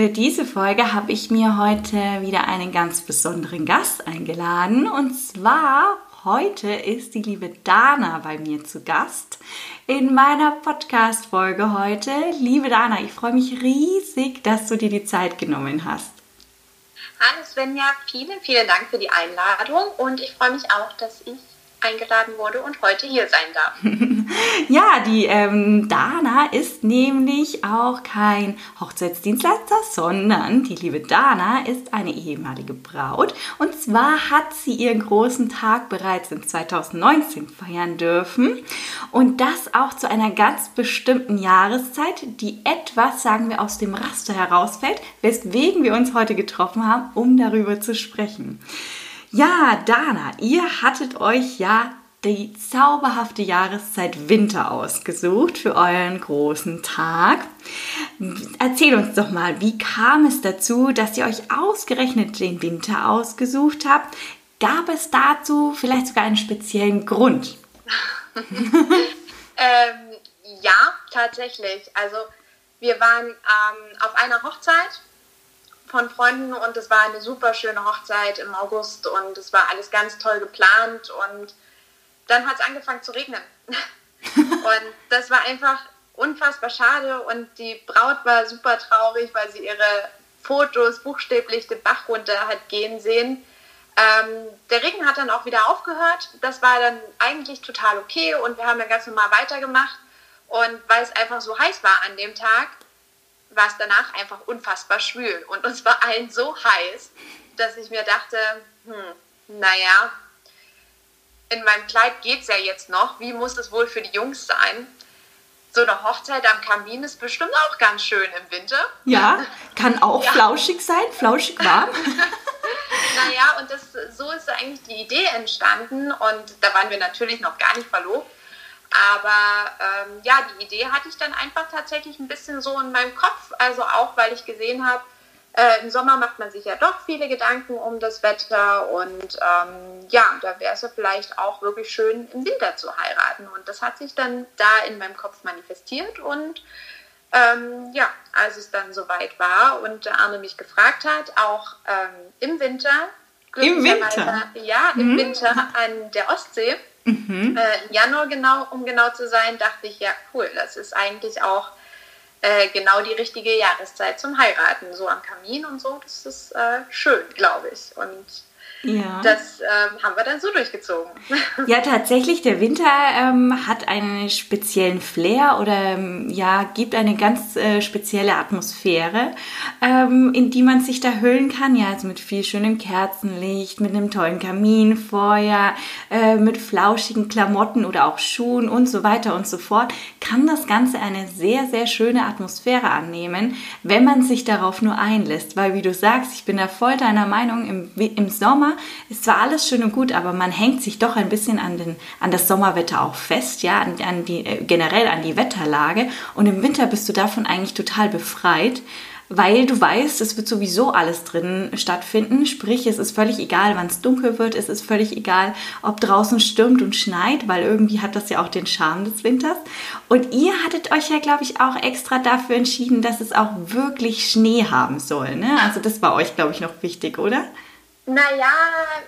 Für diese Folge habe ich mir heute wieder einen ganz besonderen Gast eingeladen. Und zwar heute ist die liebe Dana bei mir zu Gast in meiner Podcast-Folge heute. Liebe Dana, ich freue mich riesig, dass du dir die Zeit genommen hast. Hallo Svenja, vielen, vielen Dank für die Einladung und ich freue mich auch, dass ich eingeladen wurde und heute hier sein darf. ja, die ähm, Dana ist nämlich auch kein Hochzeitsdienstleister, sondern die liebe Dana ist eine ehemalige Braut. Und zwar hat sie ihren großen Tag bereits in 2019 feiern dürfen. Und das auch zu einer ganz bestimmten Jahreszeit, die etwas, sagen wir, aus dem Raster herausfällt, weswegen wir uns heute getroffen haben, um darüber zu sprechen. Ja, Dana, ihr hattet euch ja die zauberhafte Jahreszeit Winter ausgesucht für euren großen Tag. Erzähl uns doch mal, wie kam es dazu, dass ihr euch ausgerechnet den Winter ausgesucht habt? Gab es dazu vielleicht sogar einen speziellen Grund? ähm, ja, tatsächlich. Also wir waren ähm, auf einer Hochzeit von Freunden und es war eine super schöne Hochzeit im August und es war alles ganz toll geplant und dann hat es angefangen zu regnen. und das war einfach unfassbar schade und die Braut war super traurig, weil sie ihre Fotos buchstäblich den Bach runter hat gehen sehen. Ähm, der Regen hat dann auch wieder aufgehört. Das war dann eigentlich total okay und wir haben dann ganz normal weitergemacht. Und weil es einfach so heiß war an dem Tag, war es danach einfach unfassbar schwül. Und uns war allen so heiß, dass ich mir dachte, hm, naja, in meinem Kleid geht es ja jetzt noch. Wie muss es wohl für die Jungs sein? So eine Hochzeit am Kamin ist bestimmt auch ganz schön im Winter. Ja, kann auch ja. flauschig sein, flauschig warm. naja, und das, so ist eigentlich die Idee entstanden. Und da waren wir natürlich noch gar nicht verlobt. Aber ähm, ja, die Idee hatte ich dann einfach tatsächlich ein bisschen so in meinem Kopf. Also auch, weil ich gesehen habe, äh, im Sommer macht man sich ja doch viele Gedanken um das Wetter und ähm, ja, da wäre es ja vielleicht auch wirklich schön, im Winter zu heiraten. Und das hat sich dann da in meinem Kopf manifestiert und ähm, ja, als es dann soweit war und der Arne mich gefragt hat, auch ähm, im Winter, im Winter? Ja, im mhm. Winter an der Ostsee, Mhm. Äh, Im Januar genau, um genau zu sein, dachte ich, ja cool, das ist eigentlich auch äh, genau die richtige Jahreszeit zum Heiraten. So am Kamin und so, das ist äh, schön, glaube ich. Und ja. Das ähm, haben wir dann so durchgezogen. Ja, tatsächlich, der Winter ähm, hat einen speziellen Flair oder ähm, ja, gibt eine ganz äh, spezielle Atmosphäre, ähm, in die man sich da hüllen kann. Ja, also mit viel schönem Kerzenlicht, mit einem tollen Kaminfeuer, äh, mit flauschigen Klamotten oder auch Schuhen und so weiter und so fort, kann das Ganze eine sehr, sehr schöne Atmosphäre annehmen, wenn man sich darauf nur einlässt. Weil, wie du sagst, ich bin da voll deiner Meinung, im, im Sommer ist zwar alles schön und gut, aber man hängt sich doch ein bisschen an, den, an das Sommerwetter auch fest, ja, an, an die, äh, generell an die Wetterlage. Und im Winter bist du davon eigentlich total befreit, weil du weißt, es wird sowieso alles drin stattfinden. Sprich, es ist völlig egal, wann es dunkel wird, es ist völlig egal, ob draußen stürmt und schneit, weil irgendwie hat das ja auch den Charme des Winters. Und ihr hattet euch ja, glaube ich, auch extra dafür entschieden, dass es auch wirklich Schnee haben soll. Ne? Also das war euch, glaube ich, noch wichtig, oder? Naja,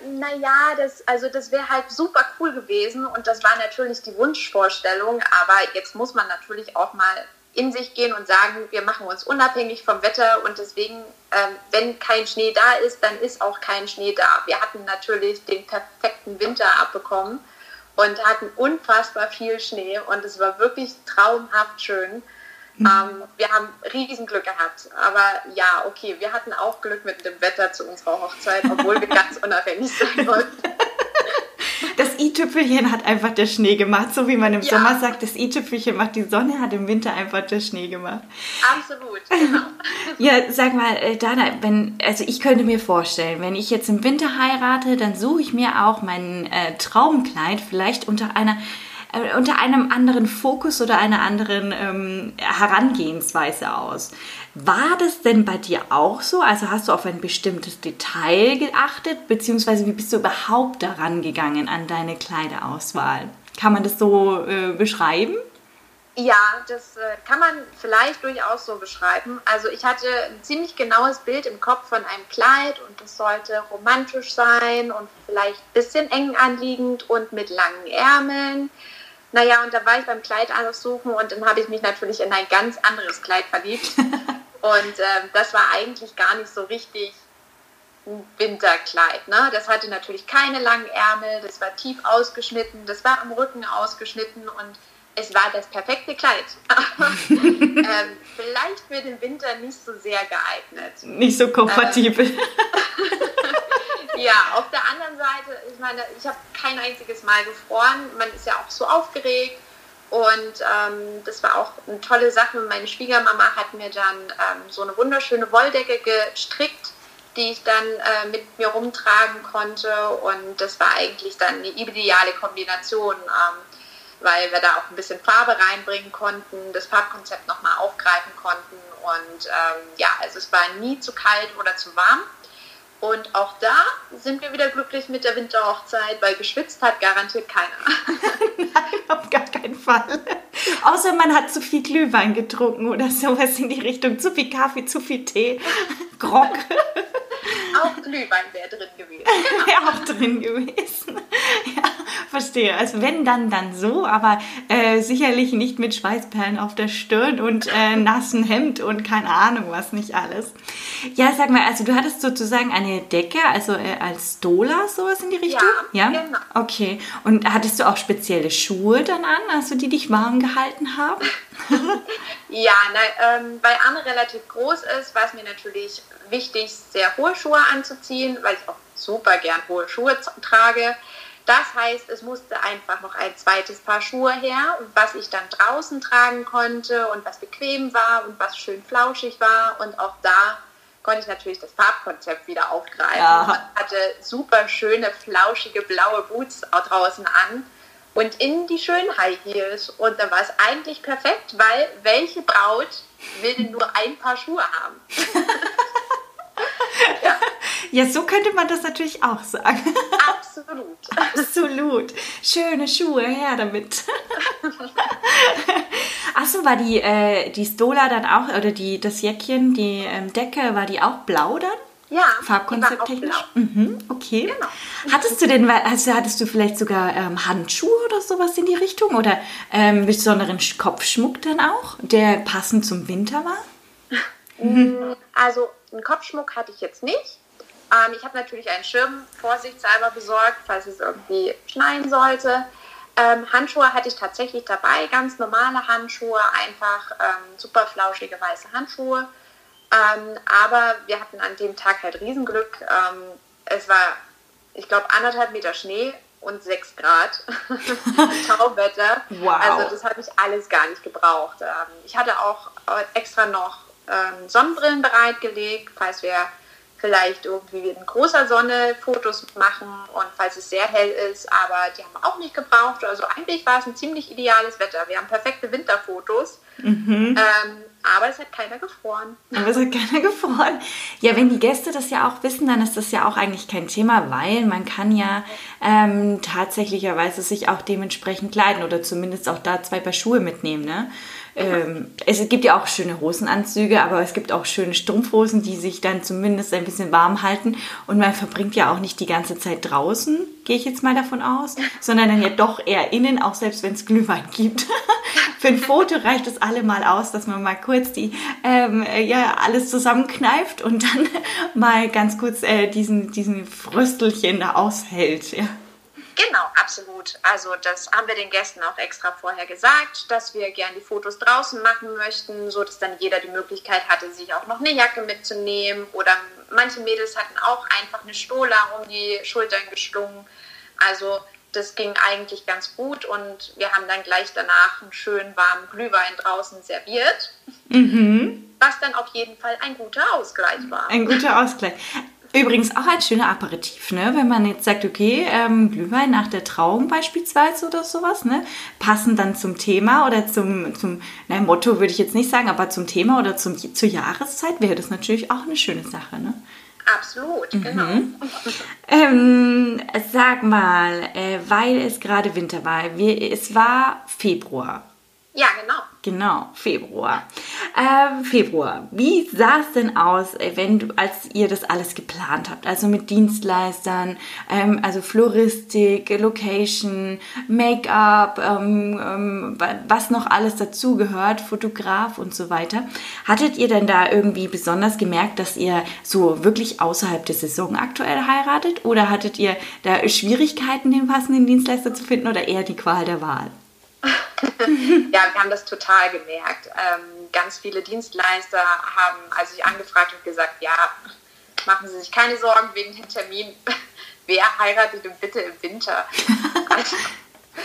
naja, das, also das wäre halt super cool gewesen und das war natürlich die Wunschvorstellung, aber jetzt muss man natürlich auch mal in sich gehen und sagen, wir machen uns unabhängig vom Wetter und deswegen, ähm, wenn kein Schnee da ist, dann ist auch kein Schnee da. Wir hatten natürlich den perfekten Winter abbekommen und hatten unfassbar viel Schnee und es war wirklich traumhaft schön. Mhm. Ähm, wir haben Riesenglück gehabt. Aber ja, okay, wir hatten auch Glück mit dem Wetter zu unserer Hochzeit, obwohl wir ganz unabhängig sein wollten. Das i-Tüpfelchen hat einfach der Schnee gemacht. So wie man im ja. Sommer sagt, das i-Tüpfelchen macht die Sonne, hat im Winter einfach der Schnee gemacht. Absolut, genau. ja, sag mal, äh, Dana, wenn, also ich könnte mir vorstellen, wenn ich jetzt im Winter heirate, dann suche ich mir auch mein äh, Traumkleid vielleicht unter einer äh, unter einem anderen Fokus oder einer anderen ähm, Herangehensweise aus. War das denn bei dir auch so? Also hast du auf ein bestimmtes Detail geachtet, beziehungsweise wie bist du überhaupt daran gegangen an deine Kleiderauswahl? Kann man das so äh, beschreiben? Ja, das äh, kann man vielleicht durchaus so beschreiben. Also ich hatte ein ziemlich genaues Bild im Kopf von einem Kleid und es sollte romantisch sein und vielleicht ein bisschen eng anliegend und mit langen Ärmeln. Naja, und da war ich beim Kleid aussuchen und dann habe ich mich natürlich in ein ganz anderes Kleid verliebt. und äh, das war eigentlich gar nicht so richtig ein Winterkleid. Ne? Das hatte natürlich keine langen Ärmel, das war tief ausgeschnitten, das war am Rücken ausgeschnitten und es war das perfekte Kleid. ähm, vielleicht für den Winter nicht so sehr geeignet. Nicht so kompatibel. Ähm, ja, auf der anderen Seite, ich meine, ich habe kein einziges Mal gefroren. Man ist ja auch so aufgeregt. Und ähm, das war auch eine tolle Sache. Meine Schwiegermama hat mir dann ähm, so eine wunderschöne Wolldecke gestrickt, die ich dann äh, mit mir rumtragen konnte. Und das war eigentlich dann eine ideale Kombination, ähm, weil wir da auch ein bisschen Farbe reinbringen konnten, das Farbkonzept nochmal aufgreifen konnten. Und ähm, ja, also es war nie zu kalt oder zu warm. Und auch da sind wir wieder glücklich mit der Winterhochzeit, weil geschwitzt hat garantiert keiner. Nein, auf gar keinen Fall. Außer man hat zu viel Glühwein getrunken oder sowas in die Richtung. Zu viel Kaffee, zu viel Tee, Grog. Auch Glühwein wäre drin gewesen. Wäre auch drin gewesen. Ja, verstehe. Also wenn dann, dann so, aber äh, sicherlich nicht mit Schweißperlen auf der Stirn und äh, nassen Hemd und keine Ahnung was nicht alles. Ja, sag mal, also du hattest sozusagen eine Decke, also äh, als Stola sowas in die Richtung? Ja, ja, genau. Okay. Und hattest du auch spezielle Schuhe dann an, also die dich warm gehalten haben? ja, na, ähm, weil Anne relativ groß ist, war es mir natürlich wichtig, sehr hohe Schuhe anzuziehen, weil ich auch super gern hohe Schuhe trage. Das heißt, es musste einfach noch ein zweites Paar Schuhe her, was ich dann draußen tragen konnte und was bequem war und was schön flauschig war. Und auch da konnte ich natürlich das Farbkonzept wieder aufgreifen. Ja. Hatte super schöne, flauschige blaue Boots draußen an und in die schönen High Heels. Und da war es eigentlich perfekt, weil welche Braut will denn nur ein Paar Schuhe haben? ja. ja, so könnte man das natürlich auch sagen. Absolut. Absolut. Schöne Schuhe, her damit. Achso, war die, äh, die Stola dann auch, oder die, das Jäckchen, die ähm, Decke, war die auch blau dann? Ja, Farbkonzepttechnisch? Mhm, okay. Genau. Hattest du denn, also hattest du vielleicht sogar ähm, Handschuhe oder sowas in die Richtung? Oder ähm, besonderen Kopfschmuck dann auch, der passend zum Winter war? Mhm. Also einen Kopfschmuck hatte ich jetzt nicht. Ähm, ich habe natürlich einen Schirm vorsichtshalber besorgt, falls es irgendwie schneien sollte. Ähm, Handschuhe hatte ich tatsächlich dabei, ganz normale Handschuhe, einfach ähm, super flauschige weiße Handschuhe. Ähm, aber wir hatten an dem Tag halt Riesenglück. Ähm, es war, ich glaube, anderthalb Meter Schnee und sechs Grad Tauwetter. Wow. Also das habe ich alles gar nicht gebraucht. Ähm, ich hatte auch extra noch ähm, Sonnenbrillen bereitgelegt, falls wir vielleicht irgendwie in großer Sonne Fotos machen und falls es sehr hell ist, aber die haben wir auch nicht gebraucht. Also eigentlich war es ein ziemlich ideales Wetter. Wir haben perfekte Winterfotos. Mhm. Ähm, aber es hat keiner gefroren. Aber es hat keiner gefroren. Ja, wenn die Gäste das ja auch wissen, dann ist das ja auch eigentlich kein Thema, weil man kann ja ähm, tatsächlicherweise sich auch dementsprechend kleiden oder zumindest auch da zwei Paar Schuhe mitnehmen. Ne? Ähm, es gibt ja auch schöne Hosenanzüge, aber es gibt auch schöne Strumpfhosen, die sich dann zumindest ein bisschen warm halten. Und man verbringt ja auch nicht die ganze Zeit draußen, gehe ich jetzt mal davon aus, sondern dann ja doch eher innen, auch selbst wenn es Glühwein gibt. Für ein Foto reicht es allemal aus, dass man mal kurz die, ähm, ja, alles zusammenkneift und dann mal ganz kurz äh, diesen, diesen Fröstelchen da aushält. Ja. Genau, absolut. Also das haben wir den Gästen auch extra vorher gesagt, dass wir gerne die Fotos draußen machen möchten, so dass dann jeder die Möglichkeit hatte, sich auch noch eine Jacke mitzunehmen. Oder manche Mädels hatten auch einfach eine Stola um die Schultern geschlungen. Also das ging eigentlich ganz gut und wir haben dann gleich danach einen schönen warmen Glühwein draußen serviert. Mhm. Was dann auf jeden Fall ein guter Ausgleich war. Ein guter Ausgleich. Übrigens auch ein schöner Aperitif, ne? wenn man jetzt sagt, okay, ähm, Glühwein nach der Trauung beispielsweise oder sowas, ne? passend dann zum Thema oder zum, zum na, Motto würde ich jetzt nicht sagen, aber zum Thema oder zum, zur Jahreszeit wäre das natürlich auch eine schöne Sache. Ne? Absolut, mhm. genau. Ähm, sag mal, äh, weil es gerade Winter war, wir, es war Februar. Ja, genau. Genau, Februar. Ähm, Februar. Wie sah es denn aus, äh, wenn du, als ihr das alles geplant habt? Also mit Dienstleistern, ähm, also Floristik, Location, Make-up, ähm, ähm was noch alles dazugehört, Fotograf und so weiter. Hattet ihr denn da irgendwie besonders gemerkt, dass ihr so wirklich außerhalb der Saison aktuell heiratet? Oder hattet ihr da Schwierigkeiten, den passenden Dienstleister zu finden oder eher die Qual der Wahl? ja, wir haben das total gemerkt. Ähm, ganz viele Dienstleister haben, als ich angefragt habe, gesagt, ja, machen Sie sich keine Sorgen wegen dem Termin. Wer heiratet denn bitte im Winter? Also,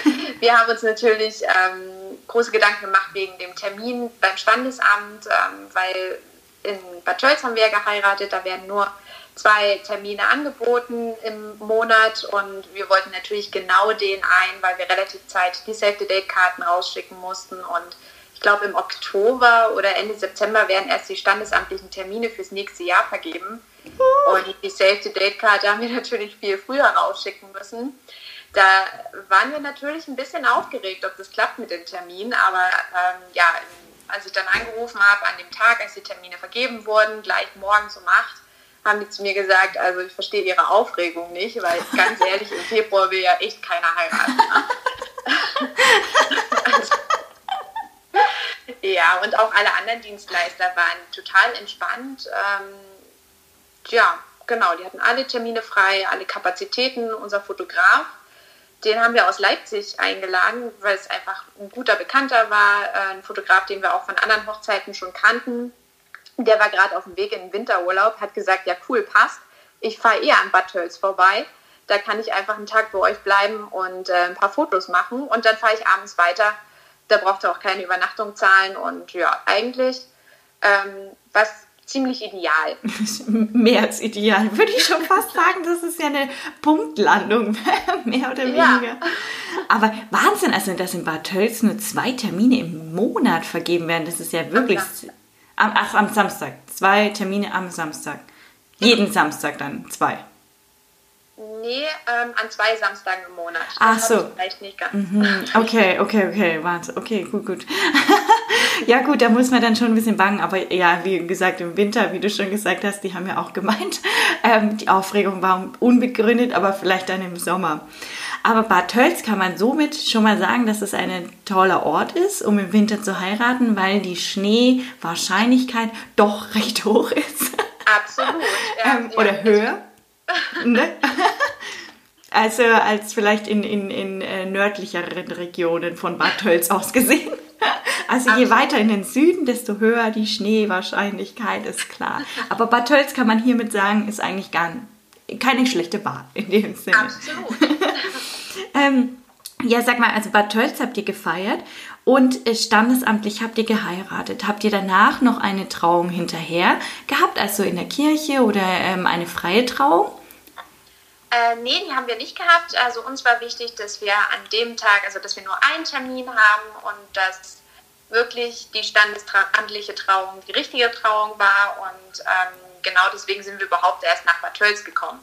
wir haben uns natürlich ähm, große Gedanken gemacht wegen dem Termin beim Standesamt, ähm, weil in Bad Tölz haben wir ja geheiratet, da werden nur zwei Termine angeboten im Monat und wir wollten natürlich genau den ein, weil wir relativ Zeit die Save-the-Date-Karten rausschicken mussten und ich glaube im Oktober oder Ende September werden erst die standesamtlichen Termine fürs nächste Jahr vergeben und die Save-the-Date-Karte haben wir natürlich viel früher rausschicken müssen. Da waren wir natürlich ein bisschen aufgeregt, ob das klappt mit dem Termin, aber ähm, ja, als ich dann angerufen habe an dem Tag, als die Termine vergeben wurden, gleich morgens um 8, haben die zu mir gesagt, also ich verstehe ihre Aufregung nicht, weil ganz ehrlich, im Februar will ja echt keiner heiraten. Ne? also, ja, und auch alle anderen Dienstleister waren total entspannt. Ähm, ja, genau, die hatten alle Termine frei, alle Kapazitäten. Unser Fotograf, den haben wir aus Leipzig eingeladen, weil es einfach ein guter Bekannter war, äh, ein Fotograf, den wir auch von anderen Hochzeiten schon kannten der war gerade auf dem Weg in den Winterurlaub, hat gesagt, ja cool, passt. Ich fahre eher an Bad Tölz vorbei. Da kann ich einfach einen Tag bei euch bleiben und äh, ein paar Fotos machen und dann fahre ich abends weiter. Da braucht ihr auch keine Übernachtung zahlen und ja, eigentlich ähm, was ziemlich ideal. Mehr als ideal, würde ich schon fast sagen. Das ist ja eine Punktlandung, mehr oder weniger. Ja. Aber Wahnsinn, also dass in Bad Tölz nur zwei Termine im Monat vergeben werden, das ist ja wirklich am, ach, am Samstag. Zwei Termine am Samstag. Jeden Samstag dann zwei. Nee, ähm, an zwei Samstagen im Monat. Das Ach so. Vielleicht nicht ganz. Mhm. Okay, okay, okay, warte. Okay, gut, gut. ja gut, da muss man dann schon ein bisschen bangen. Aber ja, wie gesagt, im Winter, wie du schon gesagt hast, die haben ja auch gemeint, ähm, die Aufregung war unbegründet, aber vielleicht dann im Sommer. Aber Bad Tölz kann man somit schon mal sagen, dass es ein toller Ort ist, um im Winter zu heiraten, weil die Schneewahrscheinlichkeit doch recht hoch ist. Absolut. Ja, ähm, oder ja. höher. Ne? Also als vielleicht in, in, in äh, nördlicheren Regionen von Bad Tölz aus gesehen. Also je weiter in den Süden, desto höher die Schneewahrscheinlichkeit, ist klar. Aber Bad Tölz kann man hiermit sagen, ist eigentlich gar keine schlechte Wahl in dem Sinne. Absolut. ähm, ja, sag mal, also Bad Tölz habt ihr gefeiert und äh, standesamtlich habt ihr geheiratet. Habt ihr danach noch eine Trauung hinterher gehabt, also in der Kirche oder ähm, eine freie Trauung? Äh, nee, die haben wir nicht gehabt. Also uns war wichtig, dass wir an dem Tag, also dass wir nur einen Termin haben und dass wirklich die standesamtliche Trauung die richtige Trauung war. Und ähm, genau deswegen sind wir überhaupt erst nach Bad Tölz gekommen.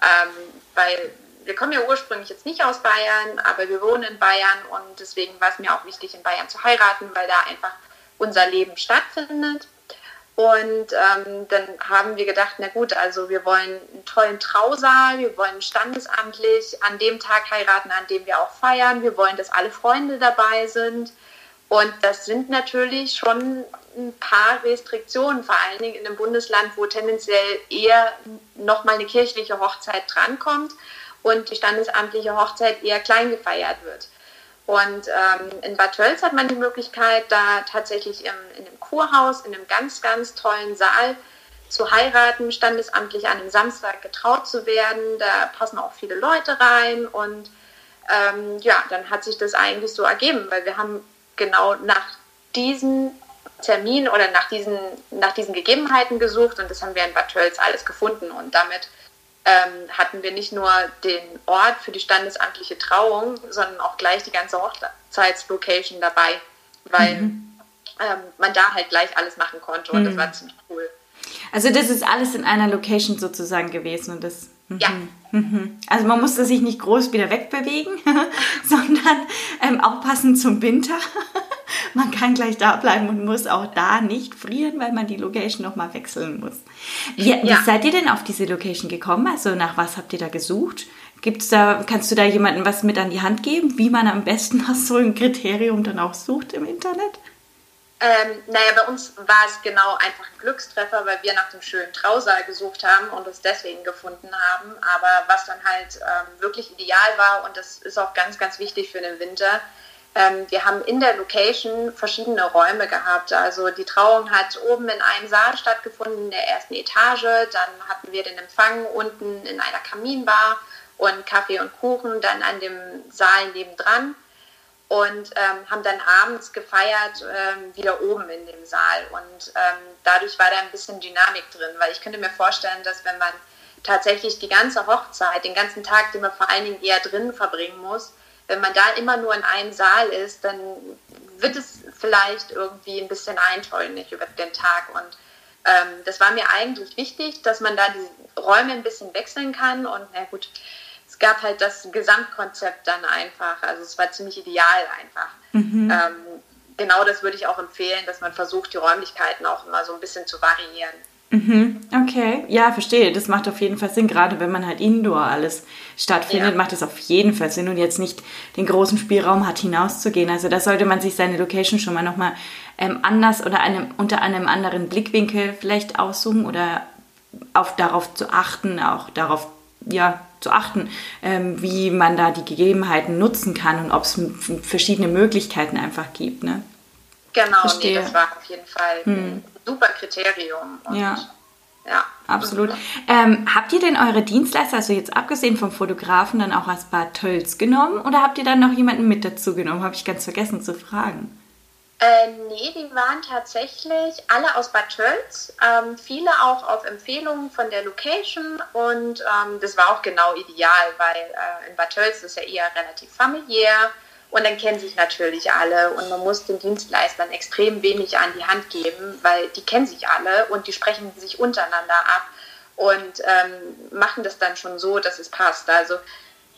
Ähm, weil wir kommen ja ursprünglich jetzt nicht aus Bayern, aber wir wohnen in Bayern und deswegen war es mir auch wichtig, in Bayern zu heiraten, weil da einfach unser Leben stattfindet. Und ähm, dann haben wir gedacht, na gut, also wir wollen einen tollen Trausaal, wir wollen standesamtlich an dem Tag heiraten, an dem wir auch feiern, wir wollen, dass alle Freunde dabei sind. Und das sind natürlich schon ein paar Restriktionen, vor allen Dingen in einem Bundesland, wo tendenziell eher nochmal eine kirchliche Hochzeit drankommt und die standesamtliche Hochzeit eher klein gefeiert wird. Und ähm, in Bad Tölz hat man die Möglichkeit, da tatsächlich im, in einem Kurhaus, in einem ganz, ganz tollen Saal zu heiraten, standesamtlich an einem Samstag getraut zu werden. Da passen auch viele Leute rein und ähm, ja, dann hat sich das eigentlich so ergeben, weil wir haben genau nach diesen Termin oder nach diesen, nach diesen Gegebenheiten gesucht und das haben wir in Bad Tölz alles gefunden und damit ähm, hatten wir nicht nur den Ort für die standesamtliche Trauung, sondern auch gleich die ganze Hochzeitslocation dabei, weil mhm. ähm, man da halt gleich alles machen konnte und mhm. das war ziemlich cool. Also das ist alles in einer Location sozusagen gewesen und das. Mhm. Ja. Mhm. Also man musste sich nicht groß wieder wegbewegen, sondern ähm, auch passend zum Winter. Man kann gleich da bleiben und muss auch da nicht frieren, weil man die Location nochmal wechseln muss. Wie, ja. wie, seid ihr denn auf diese Location gekommen? Also nach was habt ihr da gesucht? Gibt's da, kannst du da jemandem was mit an die Hand geben, wie man am besten nach so einem Kriterium dann auch sucht im Internet? Ähm, naja, bei uns war es genau einfach ein Glückstreffer, weil wir nach dem schönen Trausaal gesucht haben und es deswegen gefunden haben. Aber was dann halt ähm, wirklich ideal war, und das ist auch ganz, ganz wichtig für den Winter, ähm, wir haben in der Location verschiedene Räume gehabt. Also die Trauung hat oben in einem Saal stattgefunden, in der ersten Etage. Dann hatten wir den Empfang unten in einer Kaminbar und Kaffee und Kuchen dann an dem Saal nebendran und ähm, haben dann abends gefeiert ähm, wieder oben in dem Saal. Und ähm, dadurch war da ein bisschen Dynamik drin, weil ich könnte mir vorstellen, dass wenn man tatsächlich die ganze Hochzeit, den ganzen Tag, den man vor allen Dingen eher drinnen verbringen muss, wenn man da immer nur in einem Saal ist, dann wird es vielleicht irgendwie ein bisschen eintönig über den Tag. Und ähm, das war mir eigentlich wichtig, dass man da die Räume ein bisschen wechseln kann. Und na gut, es gab halt das Gesamtkonzept dann einfach. Also es war ziemlich ideal einfach. Mhm. Ähm, genau das würde ich auch empfehlen, dass man versucht, die Räumlichkeiten auch immer so ein bisschen zu variieren. Mhm, okay, ja, verstehe. Das macht auf jeden Fall Sinn. Gerade wenn man halt indoor alles stattfindet, ja. macht es auf jeden Fall Sinn und jetzt nicht den großen Spielraum hat, hinauszugehen. Also da sollte man sich seine Location schon mal nochmal ähm, anders oder einem, unter einem anderen Blickwinkel vielleicht aussuchen oder auf, darauf zu achten, auch darauf ja, zu achten, ähm, wie man da die Gegebenheiten nutzen kann und ob es verschiedene Möglichkeiten einfach gibt. Ne? Genau, nee, das war auf jeden Fall hm. Super Kriterium. Und ja. Ja. Absolut. Ähm, habt ihr denn eure Dienstleister, also jetzt abgesehen vom Fotografen, dann auch als Bad Tölz genommen oder habt ihr dann noch jemanden mit dazu genommen? Habe ich ganz vergessen zu fragen. Äh, nee, die waren tatsächlich alle aus Bad Tölz, ähm, viele auch auf Empfehlungen von der Location und ähm, das war auch genau ideal, weil äh, in Bad Tölz ist ja eher relativ familiär und dann kennen sich natürlich alle und man muss den Dienstleistern extrem wenig an die Hand geben, weil die kennen sich alle und die sprechen sich untereinander ab und ähm, machen das dann schon so, dass es passt. Also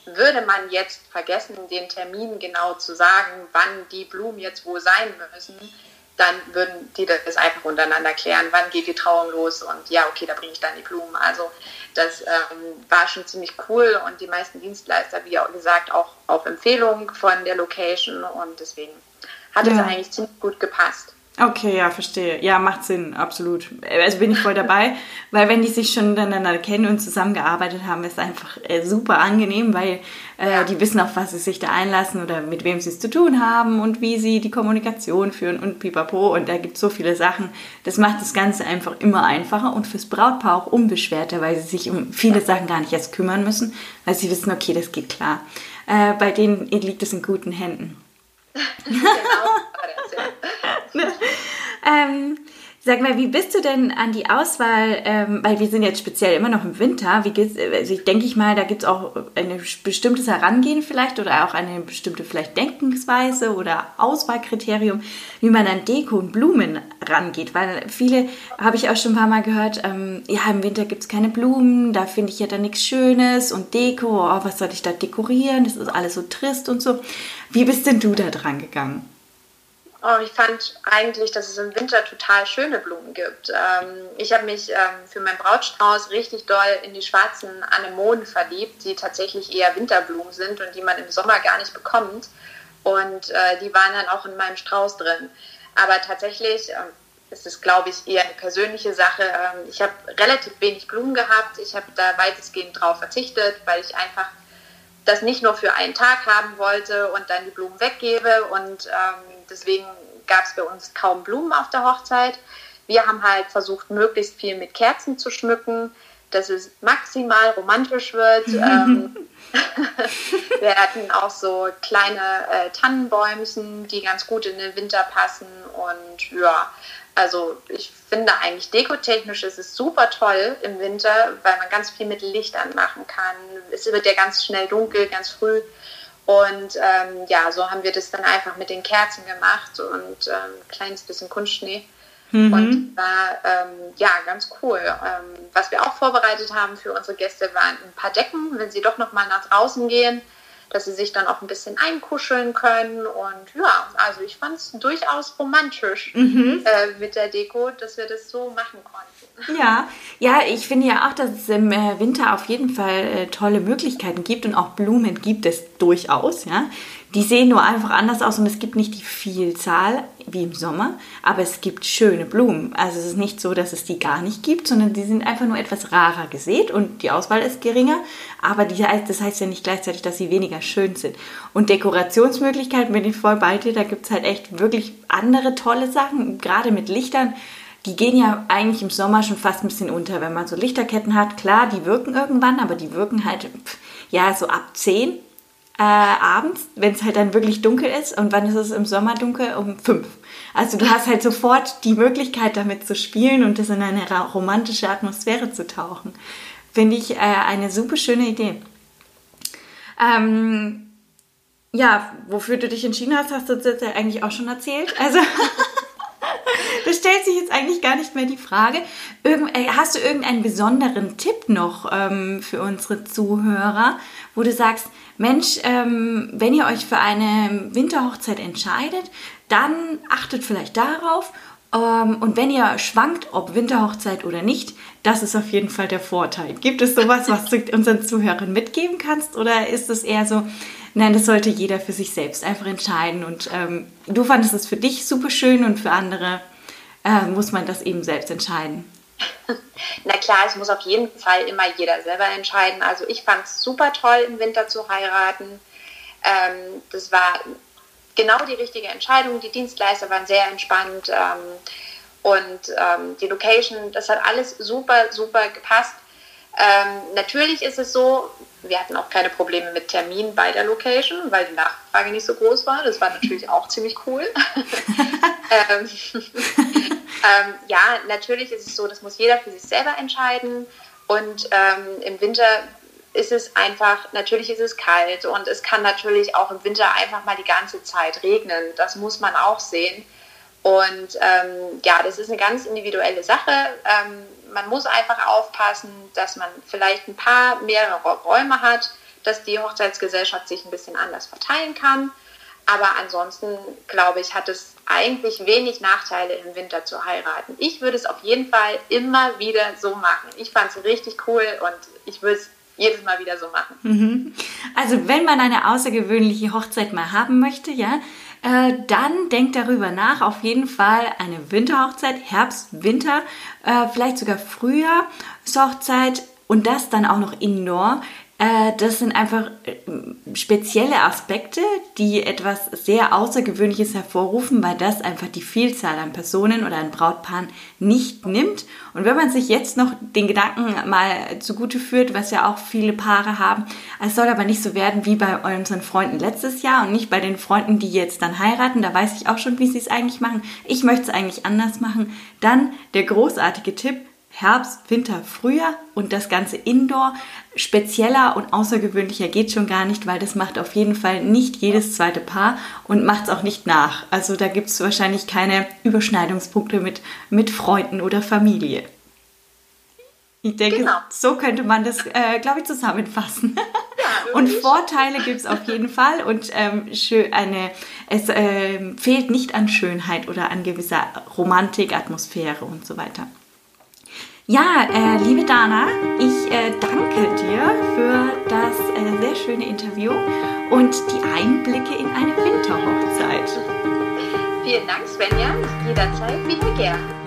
würde man jetzt vergessen, den Termin genau zu sagen, wann die Blumen jetzt wo sein müssen, dann würden die das einfach untereinander klären, wann geht die Trauung los und ja, okay, da bringe ich dann die Blumen. Also das ähm, war schon ziemlich cool und die meisten Dienstleister, wie auch gesagt, auch auf Empfehlung von der Location und deswegen hat ja. es eigentlich ziemlich gut gepasst. Okay, ja, verstehe. Ja, macht Sinn, absolut. Also bin ich voll dabei, weil wenn die sich schon miteinander kennen und zusammengearbeitet haben, ist einfach äh, super angenehm, weil äh, ja. die wissen, auf was sie sich da einlassen oder mit wem sie es zu tun haben und wie sie die Kommunikation führen und pipapo. Und da gibt es so viele Sachen. Das macht das Ganze einfach immer einfacher und fürs Brautpaar auch unbeschwerter, weil sie sich um viele Sachen gar nicht erst kümmern müssen, weil sie wissen, okay, das geht klar. Äh, bei denen liegt es in guten Händen. genau. ähm, sag mal, wie bist du denn an die Auswahl, ähm, weil wir sind jetzt speziell immer noch im Winter, wie geht's, also ich denke ich mal, da gibt es auch ein bestimmtes Herangehen vielleicht oder auch eine bestimmte vielleicht Denkensweise oder Auswahlkriterium, wie man an Deko und Blumen rangeht, weil viele, habe ich auch schon ein paar Mal gehört, ähm, ja, im Winter gibt es keine Blumen, da finde ich ja dann nichts Schönes und Deko, oh, was soll ich da dekorieren, das ist alles so trist und so. Wie bist denn du da dran gegangen? Oh, ich fand eigentlich, dass es im Winter total schöne Blumen gibt. Ähm, ich habe mich ähm, für meinen Brautstrauß richtig doll in die schwarzen Anemonen verliebt, die tatsächlich eher Winterblumen sind und die man im Sommer gar nicht bekommt. Und äh, die waren dann auch in meinem Strauß drin. Aber tatsächlich ähm, ist es, glaube ich, eher eine persönliche Sache. Ähm, ich habe relativ wenig Blumen gehabt. Ich habe da weitestgehend drauf verzichtet, weil ich einfach das nicht nur für einen Tag haben wollte und dann die Blumen weggebe. Und ähm, deswegen gab es bei uns kaum Blumen auf der Hochzeit. Wir haben halt versucht, möglichst viel mit Kerzen zu schmücken. dass es maximal romantisch wird. ähm, wir hatten auch so kleine äh, Tannenbäumchen, die ganz gut in den Winter passen. Und ja, also ich finde eigentlich dekotechnisch ist es super toll im Winter, weil man ganz viel mit Lichtern machen kann. Es wird ja ganz schnell dunkel, ganz früh. Und ähm, ja, so haben wir das dann einfach mit den Kerzen gemacht und ähm, ein kleines bisschen Kunstschnee. Mhm. Und war ähm, ja ganz cool. Ähm, was wir auch vorbereitet haben für unsere Gäste waren ein paar Decken, wenn sie doch noch mal nach draußen gehen, dass sie sich dann auch ein bisschen einkuscheln können. Und ja, also ich fand es durchaus romantisch mhm. äh, mit der Deko, dass wir das so machen konnten. Ja, ja, ich finde ja auch, dass es im äh, Winter auf jeden Fall äh, tolle Möglichkeiten gibt und auch Blumen gibt es durchaus, ja. Die sehen nur einfach anders aus und es gibt nicht die Vielzahl wie im Sommer, aber es gibt schöne Blumen. Also es ist nicht so, dass es die gar nicht gibt, sondern die sind einfach nur etwas rarer gesät und die Auswahl ist geringer. Aber die, das heißt ja nicht gleichzeitig, dass sie weniger schön sind. Und Dekorationsmöglichkeiten bin ich voll bei dir. Da gibt es halt echt wirklich andere tolle Sachen, gerade mit Lichtern. Die gehen ja eigentlich im Sommer schon fast ein bisschen unter, wenn man so Lichterketten hat. Klar, die wirken irgendwann, aber die wirken halt ja so ab 10 äh, abends, wenn es halt dann wirklich dunkel ist. Und wann ist es im Sommer dunkel? Um fünf. Also du hast halt sofort die Möglichkeit, damit zu spielen und das in eine romantische Atmosphäre zu tauchen. Finde ich äh, eine super schöne Idee. Ähm, ja, wofür du dich entschieden hast, hast du jetzt eigentlich auch schon erzählt. Also das stellt sich jetzt eigentlich gar nicht mehr die Frage. Irgend, äh, hast du irgendeinen besonderen Tipp noch ähm, für unsere Zuhörer, wo du sagst, Mensch, ähm, wenn ihr euch für eine Winterhochzeit entscheidet, dann achtet vielleicht darauf. Ähm, und wenn ihr schwankt, ob Winterhochzeit oder nicht, das ist auf jeden Fall der Vorteil. Gibt es sowas, was du unseren Zuhörern mitgeben kannst? Oder ist es eher so, nein, das sollte jeder für sich selbst einfach entscheiden? Und ähm, du fandest es für dich super schön und für andere äh, muss man das eben selbst entscheiden. Na klar, es muss auf jeden Fall immer jeder selber entscheiden. Also ich fand es super toll, im Winter zu heiraten. Ähm, das war genau die richtige Entscheidung. Die Dienstleister waren sehr entspannt ähm, und ähm, die Location, das hat alles super, super gepasst. Ähm, natürlich ist es so, wir hatten auch keine Probleme mit Terminen bei der Location, weil die Nachfrage nicht so groß war. Das war natürlich auch ziemlich cool. ähm, ähm, ja, natürlich ist es so, das muss jeder für sich selber entscheiden. Und ähm, im Winter ist es einfach, natürlich ist es kalt und es kann natürlich auch im Winter einfach mal die ganze Zeit regnen. Das muss man auch sehen. Und ähm, ja, das ist eine ganz individuelle Sache. Ähm, man muss einfach aufpassen, dass man vielleicht ein paar mehrere Räume hat, dass die Hochzeitsgesellschaft sich ein bisschen anders verteilen kann. Aber ansonsten, glaube ich, hat es eigentlich wenig Nachteile im Winter zu heiraten. Ich würde es auf jeden Fall immer wieder so machen. Ich fand es richtig cool und ich würde es jedes Mal wieder so machen. Mhm. Also wenn man eine außergewöhnliche Hochzeit mal haben möchte, ja, äh, dann denkt darüber nach. Auf jeden Fall eine Winterhochzeit, Herbst, Winter, äh, vielleicht sogar Frühjahrshochzeit und das dann auch noch indoor. Äh, das sind einfach äh, spezielle Aspekte, die etwas sehr Außergewöhnliches hervorrufen, weil das einfach die Vielzahl an Personen oder an Brautpaaren nicht nimmt. Und wenn man sich jetzt noch den Gedanken mal zugute führt, was ja auch viele Paare haben, es soll aber nicht so werden wie bei unseren Freunden letztes Jahr und nicht bei den Freunden, die jetzt dann heiraten, da weiß ich auch schon, wie sie es eigentlich machen. Ich möchte es eigentlich anders machen. Dann der großartige Tipp, Herbst, Winter, Frühjahr und das Ganze indoor. Spezieller und außergewöhnlicher geht schon gar nicht, weil das macht auf jeden Fall nicht jedes zweite Paar und macht es auch nicht nach. Also da gibt es wahrscheinlich keine Überschneidungspunkte mit, mit Freunden oder Familie. Ich denke, genau. so könnte man das, äh, glaube ich, zusammenfassen. Ja, und Vorteile gibt es auf jeden Fall und ähm, eine, es äh, fehlt nicht an Schönheit oder an gewisser Romantik, Atmosphäre und so weiter. Ja, äh, liebe Dana, ich äh, danke dir für das äh, sehr schöne Interview und die Einblicke in eine Winterhochzeit. Vielen Dank, Svenja. Jederzeit wieder gern.